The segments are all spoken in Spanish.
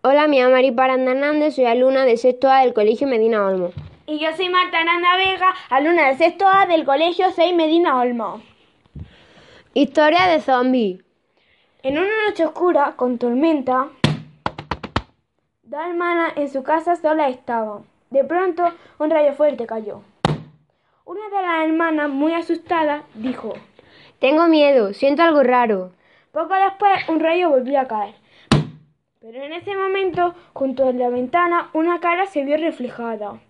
Hola, mi llamo Mari Paranda Hernández, soy alumna de sexto A del Colegio Medina Olmo. Y yo soy Marta Aranda Vega, alumna del sexto A del Colegio 6 Medina Olmo. Historia de zombie. En una noche oscura, con tormenta, dos hermanas en su casa sola estaban. De pronto, un rayo fuerte cayó. Una de las hermanas, muy asustada, dijo, Tengo miedo, siento algo raro. Poco después, un rayo volvió a caer. Pero en ese momento, junto a la ventana, una cara se vio reflejada.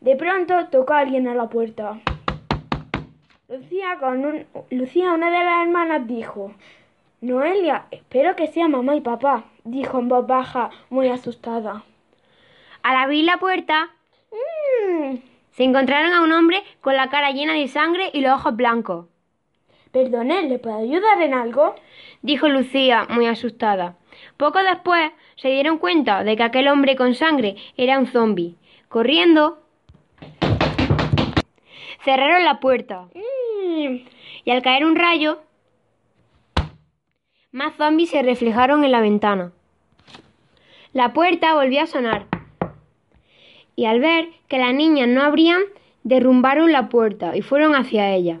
De pronto tocó a alguien a la puerta. Lucía, con Lucía, una de las hermanas, dijo, Noelia, espero que sea mamá y papá, dijo en voz baja, muy asustada. Al abrir la puerta, mm. se encontraron a un hombre con la cara llena de sangre y los ojos blancos. Perdone, ¿le puedo ayudar en algo? dijo Lucía, muy asustada. Poco después se dieron cuenta de que aquel hombre con sangre era un zombi. Corriendo, cerraron la puerta. Mm. Y al caer un rayo, más zombies se reflejaron en la ventana. La puerta volvió a sonar. Y al ver que las niñas no abrían, derrumbaron la puerta y fueron hacia ella.